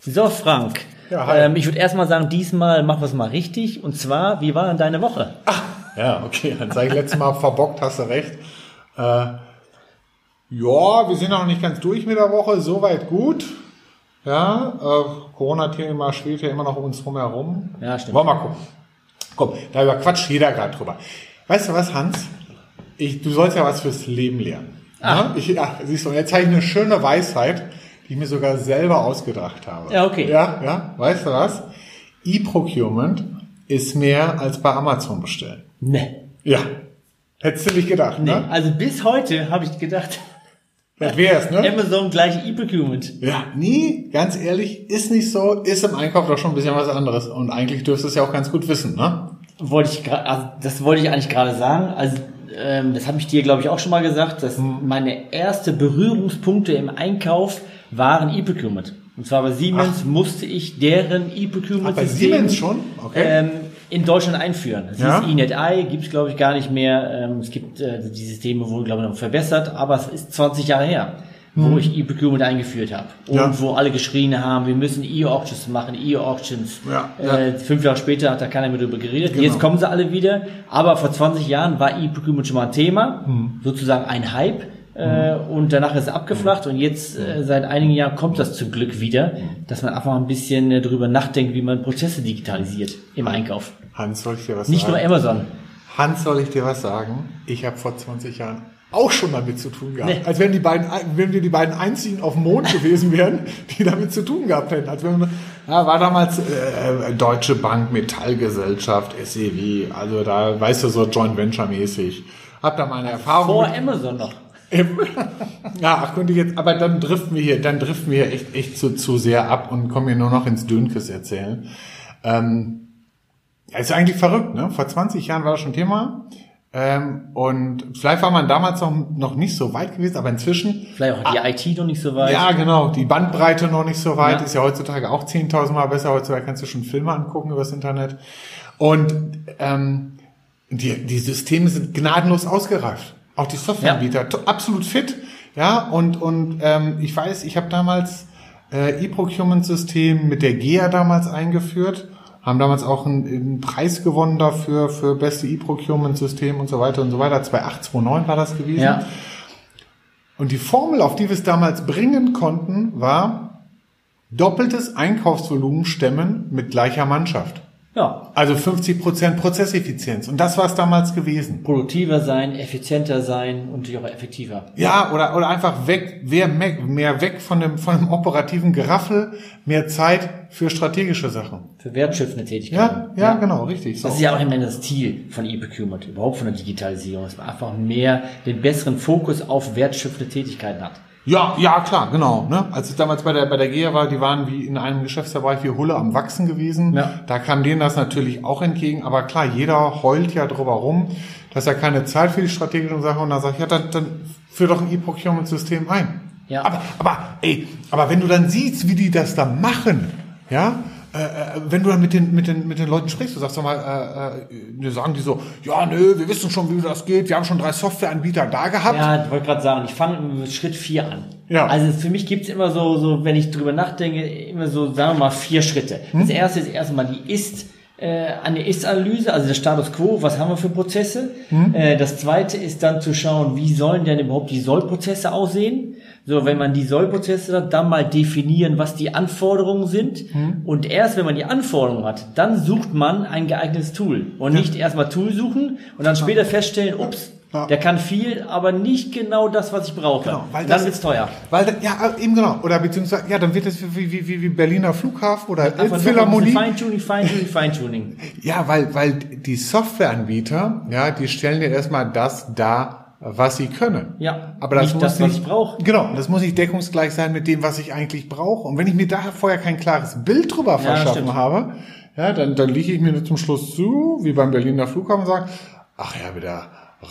So, Frank. Ja, ähm, ich würde erstmal sagen, diesmal machen wir es mal richtig. Und zwar, wie war denn deine Woche? Ja, okay, dann sage ich letztes Mal verbockt, hast du recht. Äh, ja, wir sind noch nicht ganz durch mit der Woche, soweit gut. Ja, äh, Corona-Thema schwebt ja immer noch um uns herum. Ja, stimmt. Wollen wir mal gucken. Komm, da überquatscht jeder gerade drüber. Weißt du was, Hans? Ich, du sollst ja was fürs Leben lernen. Ah. Ja, ich, ja, siehst du, und jetzt habe ich eine schöne Weisheit, die ich mir sogar selber ausgedacht habe. Ja, okay. Ja, ja, weißt du was? E-Procurement ist mehr als bei Amazon bestellen. Ne. Ja. Hättest du nicht gedacht, Nee. ne? Also bis heute habe ich gedacht, Das wär's, ne? Amazon gleich E-Procurement. Ja, nie, ganz ehrlich, ist nicht so, ist im Einkauf doch schon ein bisschen was anderes. Und eigentlich dürftest du es ja auch ganz gut wissen, ne? Wollte ich also das wollte ich eigentlich gerade sagen. Also ähm, das habe ich dir, glaube ich, auch schon mal gesagt, dass Hm. meine erste Berührungspunkte im Einkauf waren E-Procurement. Und zwar bei Siemens musste ich deren Ach, E-Procurement bei Siemens schon? Okay. ähm, in Deutschland einführen. Das Ja. hieß eNetI, gibt es glaube ich gar nicht mehr. Ähm, es gibt äh, die Systeme wurden glaube ich noch verbessert, aber es ist 20 Jahre her, wo ich E-Procurement eingeführt habe und. Ja. wo alle geschrien haben, wir müssen E-Auctions machen, E-Auctions. Ja, Äh, fünf Jahre später hat da keiner mehr drüber geredet. Genau. Jetzt kommen sie alle wieder, aber vor 20 Jahren war E-Procurement schon mal ein Thema, Hm. sozusagen ein Hype. Äh, und danach ist es abgeflacht und jetzt äh, seit einigen Jahren kommt das zum Glück wieder, dass man einfach ein bisschen äh, drüber nachdenkt, wie man Prozesse digitalisiert im Einkauf. Hans, soll ich dir was Nicht nur sagen? Amazon. Hans, soll ich dir was sagen? Ich habe vor 20 Jahren auch schon damit zu tun gehabt. Nee. Als wenn die beiden, wenn wir die beiden einzigen auf dem Mond gewesen wären, die damit zu tun gehabt hätten. Als wenn, ja, war damals äh, Deutsche Bank, Metallgesellschaft, SEW, also da, weißt du, so Joint Venture mäßig. Hab da meine Erfahrung. Vor mit- Amazon noch. Ja, ach, könnte ich jetzt, aber dann driften wir hier, dann driften wir hier echt, echt zu, zu sehr ab und kommen hier nur noch ins Dönkes erzählen. Ähm, ja, ist eigentlich verrückt, ne? Vor 20 Jahren war das schon Thema. Ähm, und vielleicht war man damals noch, noch nicht so weit gewesen, aber inzwischen, Vielleicht auch die IT noch nicht so weit. ja, genau, die Bandbreite noch nicht so weit, Ja. ist ja heutzutage auch 10.000 Mal besser. Heutzutage kannst du schon Filme angucken übers Internet. Und ähm, die, die Systeme sind gnadenlos ausgereift. Auch die Softwareanbieter, to- absolut fit. Ja, und, und ähm, ich weiß, ich habe damals äh, E-Procurement-System mit der GEA damals eingeführt, haben damals auch einen, einen Preis gewonnen dafür, für beste E-Procurement-System und so weiter und so weiter. 2008, 2009 war das gewesen. Ja. Und die Formel, auf die wir es damals bringen konnten, war doppeltes Einkaufsvolumen stemmen mit gleicher Mannschaft. Ja. Also 50% Prozesseffizienz. Und das war es damals gewesen. Produktiver sein, effizienter sein und auch effektiver. Ja, oder, oder einfach weg, mehr, mehr weg von dem, von dem operativen Geraffel, mehr Zeit für strategische Sachen. Für wertschöpfende Tätigkeiten. Ja, ja, genau, richtig. So. Das ist ja auch immer das Ziel von E-Procurement, überhaupt von der Digitalisierung, dass man einfach mehr den besseren Fokus auf wertschöpfende Tätigkeiten hat. Ja, ja, klar, genau. Ne? Als ich damals bei der, bei der GEA war, die waren wie in einem Geschäftsbereich wie Hulle am Wachsen gewesen. Ja. Da kam denen das natürlich auch entgegen. Aber klar, jeder heult ja drüber rum, dass er keine Zeit für die strategischen Sachen und dann sagt, ja, dann, dann führ doch ein E-Procurement-System ein. Ja. Aber, aber, ey, aber wenn du dann siehst, wie die das da machen, ja, äh, äh, wenn du dann mit den, mit den, mit den Leuten sprichst, du sagst doch mal, äh, äh, sagen die so, ja, nö, wir wissen schon, wie das geht, wir haben schon drei Softwareanbieter da gehabt. Ja, ich wollte gerade sagen, ich fange mit Schritt 4 an. Ja. Also für mich gibt's immer so, so, wenn ich drüber nachdenke, immer so, sagen wir mal, vier Schritte. Hm? Das erste ist erstmal die Ist, äh, eine Ist-Analyse, also der Status Quo, was haben wir für Prozesse. Hm? Äh, das zweite ist dann zu schauen, wie sollen denn überhaupt die Sollprozesse aussehen. So, wenn man die Sollprozesse hat, dann mal definieren, was die Anforderungen sind. Hm? Und erst wenn man die Anforderungen hat, dann sucht man ein geeignetes Tool. Und nicht erstmal Tool suchen und dann später feststellen, ups, Ja. der kann viel, aber nicht genau das, was ich brauche. Genau, weil dann das- wird's teuer. Weil, da- ja, eben genau. Oder beziehungsweise, ja, dann wird es wie, wie, wie, wie Berliner Flughafen oder ein Philharmonie. Feintuning, Feintuning, Feintuning. Ja, weil, weil die Softwareanbieter, ja, die stellen dir erstmal das dar, was sie können. Ja, aber das nicht muss das, was nicht, ich brauche. Genau, das muss nicht deckungsgleich sein mit dem, was ich eigentlich brauche. Und wenn ich mir da vorher kein klares Bild drüber verschaffen stimmt. habe, ja, dann, dann liege ich mir zum Schluss zu, wie beim Berliner Flughafen und sage, ach ja, wieder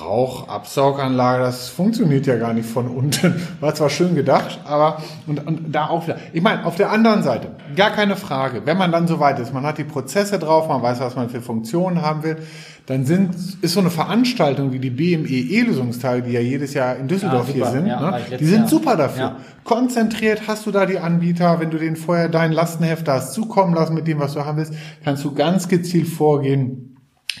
Rauchabsauganlage, das funktioniert ja gar nicht von unten. War zwar schön gedacht, aber und, und da auch wieder. Ich meine, auf der anderen Seite, gar keine Frage, wenn man dann so weit ist, man hat die Prozesse drauf, man weiß, was man für Funktionen haben will, dann sind, ist so eine Veranstaltung wie die BME E-Lösungstage, die ja jedes Jahr in Düsseldorf Ja, hier sind, Ja, ne? die sind Jahr. super dafür. Ja. Konzentriert hast du da die Anbieter, wenn du denen vorher dein Lastenheft da hast zukommen lassen mit dem, was du haben willst, kannst du ganz gezielt vorgehen,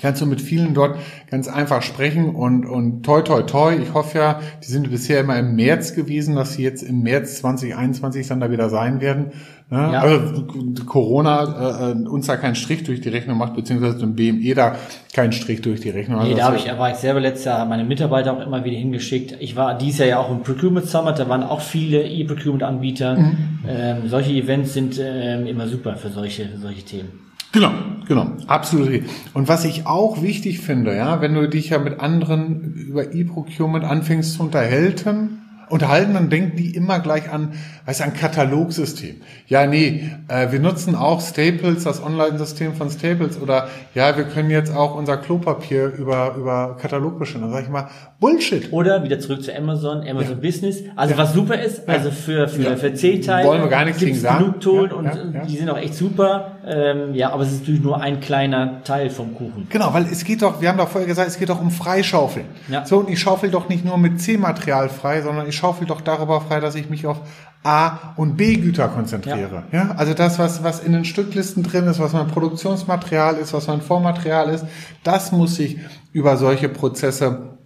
kannst du mit vielen dort ganz einfach sprechen und, und toi, toi, toi. Ich hoffe ja, die sind bisher immer im März gewesen, dass sie jetzt im März 2021 dann da wieder sein werden. Ne? Ja. Also Corona äh, uns da keinen Strich durch die Rechnung macht, beziehungsweise dem BME da keinen Strich durch die Rechnung. Nee, Also da habe ich, war ich selber letztes Jahr, meine Mitarbeiter auch immer wieder hingeschickt. Ich war dieses Jahr ja auch im Procurement Summit, da waren auch viele E-Procurement-Anbieter. Mhm. Ähm, solche Events sind ähm, immer super für solche, für solche Themen. Genau, genau, absolut. Und was ich auch wichtig finde, ja, wenn du dich ja mit anderen über E-Procurement anfängst zu unterhalten, unterhalten, dann denken die immer gleich an, weißt du, ein Katalogsystem. Ja, nee, äh, wir nutzen auch Staples, das Online-System von Staples, oder ja, wir können jetzt auch unser Klopapier über, über Katalog bestellen. Dann sage ich mal, Bullshit. Oder wieder zurück zu Amazon, Amazon Business. Also was super ist, also für, für, Ja. für C-Teile Wollen wir gar nichts gegen sagen. genug Ton Ja, und ja, ja. die sind auch echt super. Ähm, ja, aber es ist natürlich nur ein kleiner Teil vom Kuchen. Genau, weil es geht doch, wir haben doch vorher gesagt, es geht doch um Freischaufeln. Ja. So, und ich schaufel doch nicht nur mit C-Material frei, sondern ich schaufel doch darüber frei, dass ich mich auf A- und B-Güter konzentriere. Ja. Also das, was, was in den Stücklisten drin ist, was mein Produktionsmaterial ist, was mein Vormaterial ist, das muss ich über solche Prozesse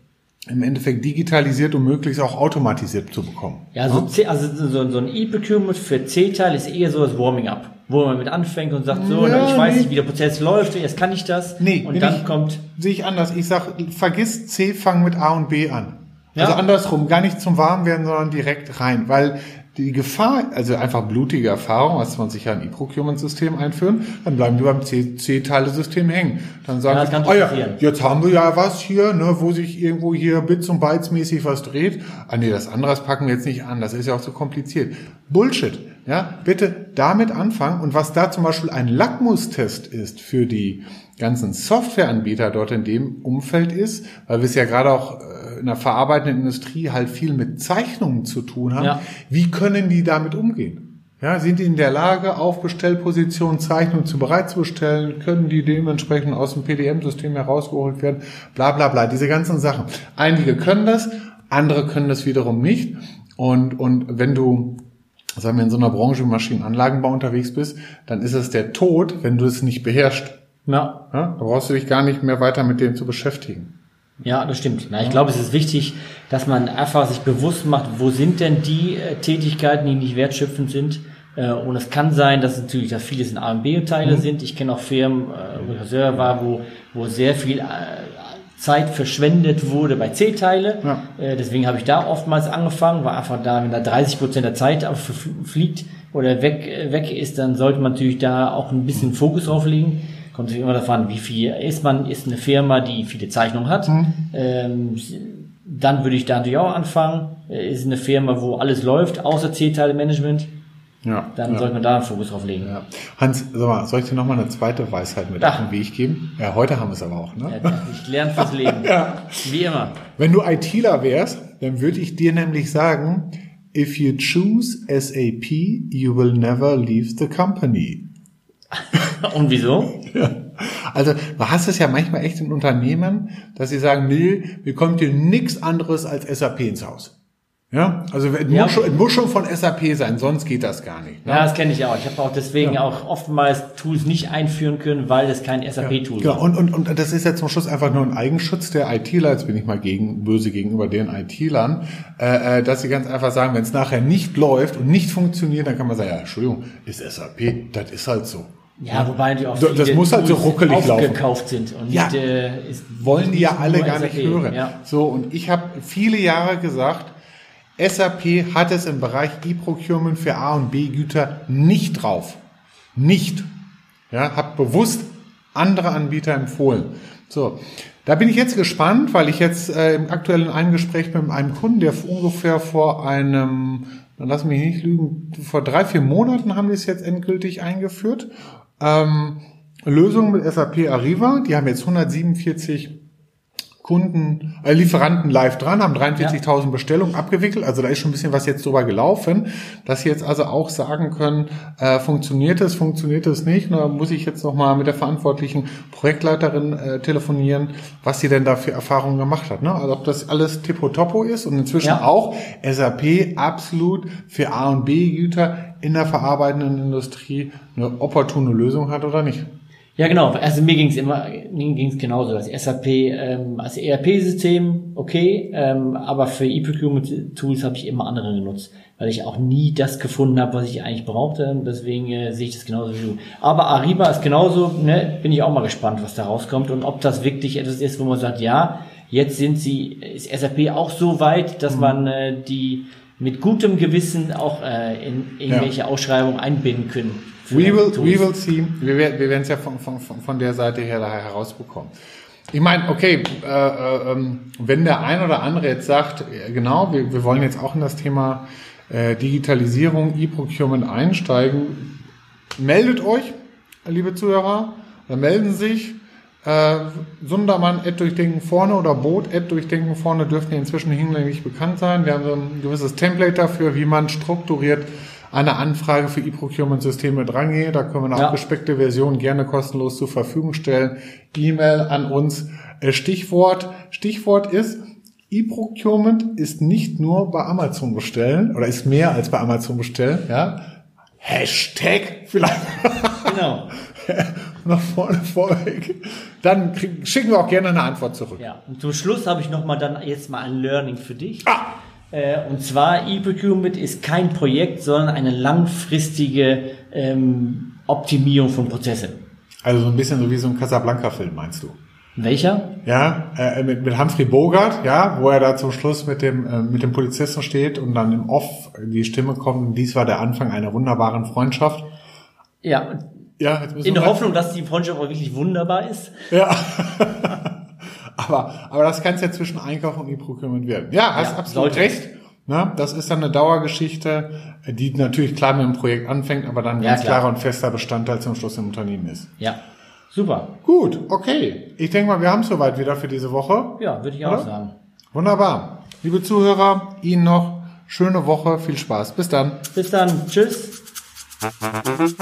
im Endeffekt digitalisiert und möglichst auch automatisiert zu bekommen. Ja, so, C, also so, so ein E-Procurement für C-Teil ist eher so das Warming-up, wo man mit anfängt und sagt, so, Ja, ich weiß nicht, wie der Prozess läuft, jetzt kann ich das. Nee, und dann nicht. kommt, Sehe ich anders. Ich sag, vergiss C, fang mit A und B an. Ja. Also andersrum, gar nicht zum Warmwerden, sondern direkt rein. Weil die Gefahr, also einfach blutige Erfahrung, als man sich ja ein E-Procurement-System einführen, dann bleiben die beim C-Teile-System hängen. Dann sagen Ja, sie, oh ja, jetzt haben wir ja was hier, ne, wo sich irgendwo hier Bits und Bytes mäßig was dreht. Ah nee, das andere packen wir jetzt nicht an, das ist ja auch zu kompliziert. Bullshit. Ja, bitte damit anfangen. Und was da zum Beispiel ein Lackmustest ist für die ganzen Softwareanbieter dort in dem Umfeld ist, weil wir es ja gerade auch äh, in der verarbeitenden Industrie halt viel mit Zeichnungen zu tun haben. Ja. Wie können die damit umgehen? Ja, sind die in der Lage, auf Bestellposition Zeichnungen zu bereitzustellen? Können die dementsprechend aus dem PDM-System herausgeholt werden? Bla bla bla, diese ganzen Sachen. Einige können das, andere können das wiederum nicht. Und, und wenn du, sagen wir, in so einer Branche wie Maschinenanlagenbau unterwegs bist, dann ist es der Tod, wenn du es nicht beherrschst. ja, Ja, da brauchst du dich gar nicht mehr weiter mit dem zu beschäftigen. Ja, das stimmt. Na, ich glaube, es ist wichtig, dass man einfach sich bewusst macht, wo sind denn die äh, Tätigkeiten, die nicht wertschöpfend sind. Äh, und es kann sein, dass natürlich, dass vieles in A und B-Teile Mhm. sind. Ich kenne auch Firmen, äh, wo ich selber war, wo, wo sehr viel äh, Zeit verschwendet wurde bei C-Teile. Ja. Äh, deswegen habe ich da oftmals angefangen, war einfach da, wenn da 30 Prozent der Zeit fliegt oder weg, äh, weg ist, dann sollte man natürlich da auch ein bisschen Fokus drauf legen. Kommt natürlich immer davon, wie viel ist man, ist eine Firma, die viele Zeichnungen hat. Ähm, dann würde ich da natürlich auch anfangen. Äh, Ist eine Firma, wo alles läuft, außer C-Teile-Management, Ja. dann ja. sollte man da einen Fokus drauf legen. Ja. Hans, sag mal, soll ich dir noch mal eine zweite Weisheit mit auf den Weg geben? Ja, heute haben wir es aber auch, ne? Ja, ich lerne fürs Leben. Ja. Wie immer. Wenn du ITler wärst, dann würde ich dir nämlich sagen, if you choose SAP, you will never leave the company. Und wieso? Ja. Also du hast es ja manchmal echt in Unternehmen, dass sie sagen, nee, wir kommen dir nichts anderes als SAP ins Haus. Ja, also es, Ja. muss schon, es muss schon von SAP sein, sonst geht das gar nicht. Ne? Ja, das kenne ich auch. Ich habe auch deswegen auch oftmals Tools nicht einführen können, weil das kein SAP-Tool Genau, ist. und, und, und das ist ja zum Schluss einfach nur ein Eigenschutz der ITler, jetzt bin ich mal gegen, böse gegenüber den ITlern, äh, äh, dass sie ganz einfach sagen, wenn es nachher nicht läuft und nicht funktioniert, dann kann man sagen, ja, Entschuldigung, ist SAP, das ist halt so. Ja, wobei die auch Das- muss halt so ruckelig laufen. aufgekauft sind und Ja. nicht, äh, Wollen die ja alle gar nicht SAP. hören. Ja. So, und ich habe viele Jahre gesagt, SAP hat es im Bereich E-Procurement für A und B Güter nicht drauf. Nicht. Ja, hab bewusst andere Anbieter empfohlen. So, da bin ich jetzt gespannt, weil ich jetzt äh, im aktuellen Eingespräch bin mit einem Kunden, der ungefähr vor einem, dann lass mich nicht lügen, vor drei, vier Monaten haben die es jetzt endgültig eingeführt. Ähm, Lösung mit SAP Arriva, die haben jetzt 147 Kunden, äh, Lieferanten live dran, haben 43.000 ja. Bestellungen abgewickelt. Also da ist schon ein bisschen was jetzt drüber gelaufen, dass sie jetzt also auch sagen können, äh, funktioniert es, funktioniert es nicht. Da muss ich jetzt nochmal mit der verantwortlichen Projektleiterin äh, telefonieren, was sie denn da für Erfahrungen gemacht hat. Ne? Also ob das alles tippo-toppo ist und inzwischen ja. auch SAP absolut für A und B-Güter in der verarbeitenden Industrie eine opportune Lösung hat oder nicht. Ja, genau. Also mir ging es immer, mir ging es genauso. Das SAP ähm, als ERP-System, okay, ähm, aber für E-Procurement-Tools habe ich immer andere genutzt, weil ich auch nie das gefunden habe, was ich eigentlich brauchte. Deswegen äh, sehe ich das genauso wie du. Aber Ariba ist genauso, ne, bin ich auch mal gespannt, was da rauskommt und ob das wirklich etwas ist, wo man sagt, ja, jetzt sind sie, ist SAP auch so weit, dass mhm. man äh, die mit gutem Gewissen auch äh, in irgendwelche ja. Ausschreibungen einbinden können. We will, we will see. Wir, wir werden es ja von, von, von der Seite her herausbekommen. Ich meine, okay, äh, äh, ähm, wenn der ein oder andere jetzt sagt, genau, wir, wir wollen jetzt auch in das Thema äh, Digitalisierung, E-Procurement einsteigen, meldet euch, liebe Zuhörer, dann melden sich. Äh, Sundermann, Ed Durchdenken vorne oder Boot, Ed Durchdenken vorne dürften inzwischen hinlänglich bekannt sein. Wir haben so ein gewisses Template dafür, wie man strukturiert eine Anfrage für E-Procurement-Systeme drangehe. Da können wir eine ja. abgespeckte Version gerne kostenlos zur Verfügung stellen. E-Mail an uns. Äh, Stichwort, Stichwort ist, E-Procurement ist nicht nur bei Amazon bestellen oder ist mehr als bei Amazon bestellen, ja. Hashtag vielleicht. Genau. Nach vorne vorweg. Dann krieg, schicken wir auch gerne eine Antwort zurück. Ja, und zum Schluss habe ich nochmal dann jetzt mal ein Learning für dich. Ah. Äh, und zwar E-Procurement ist kein Projekt, sondern eine langfristige ähm, Optimierung von Prozessen. Also so ein bisschen so wie so ein Casablanca-Film, meinst du? Welcher? Ja, äh, mit, mit Humphrey Bogart, ja, wo er da zum Schluss mit dem äh, mit dem Polizisten steht und dann im Off die Stimme kommt. Dies war der Anfang einer wunderbaren Freundschaft. Ja. Ja. Jetzt in der Hoffnung, dass die Freundschaft auch wirklich wunderbar ist. Ja. Aber, aber das kann es ja zwischen Einkauf und E-Procurement werden. Ja, hast ja, absolut recht. Ne? Das ist dann eine Dauergeschichte, die natürlich klar mit dem Projekt anfängt, aber dann ja, ganz klar. klarer und fester Bestandteil zum Schluss im Unternehmen ist. Ja. Super. Gut, okay. Ich denke mal, wir haben es soweit wieder für diese Woche. Ja, würde ich auch sagen. Wunderbar. Liebe Zuhörer, Ihnen noch schöne Woche, viel Spaß. Bis dann. Bis dann. Tschüss. Musik